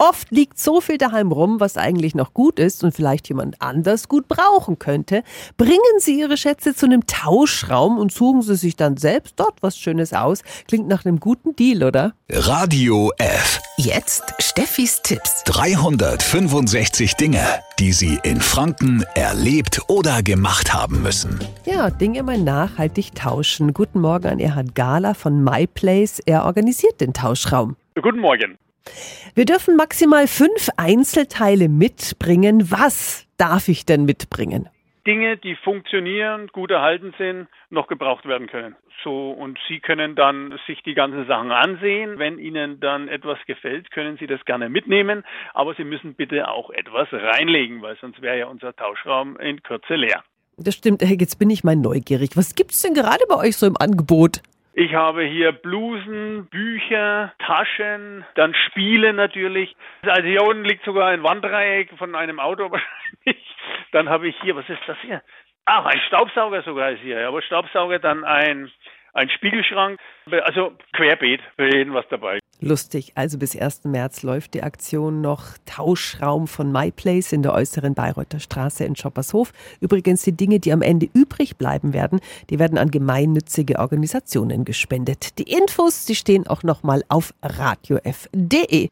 Oft liegt so viel daheim rum, was eigentlich noch gut ist und vielleicht jemand anders gut brauchen könnte. Bringen Sie Ihre Schätze zu einem Tauschraum und suchen Sie sich dann selbst dort was Schönes aus. Klingt nach einem guten Deal, oder? Radio F. Jetzt Steffis Tipps. 365 Dinge, die Sie in Franken erlebt oder gemacht haben müssen. Ja, Dinge mal nachhaltig tauschen. Guten Morgen an Erhard Gala von MyPlace. Er organisiert den Tauschraum. Guten Morgen. Wir dürfen maximal fünf Einzelteile mitbringen. Was darf ich denn mitbringen? Dinge, die funktionieren, gut erhalten sind, noch gebraucht werden können. So, und Sie können dann sich die ganzen Sachen ansehen. Wenn Ihnen dann etwas gefällt, können Sie das gerne mitnehmen. Aber Sie müssen bitte auch etwas reinlegen, weil sonst wäre ja unser Tauschraum in Kürze leer. Das stimmt. Jetzt bin ich mal neugierig. Was gibt's denn gerade bei euch so im Angebot? Ich habe hier Blusen, Bücher, Taschen, dann Spiele natürlich. Also hier unten liegt sogar ein Wanddreieck von einem Auto wahrscheinlich. Dann habe ich hier, was ist das hier? Ach, ein Staubsauger sogar ist hier. Aber Staubsauger, dann ein, ein Spiegelschrank. Also querbeet, für jeden was dabei. Lustig. Also bis 1. März läuft die Aktion noch Tauschraum von MyPlace in der äußeren Bayreuther Straße in Schoppershof. Übrigens die Dinge, die am Ende übrig bleiben werden, die werden an gemeinnützige Organisationen gespendet. Die Infos, die stehen auch nochmal auf radiof.de.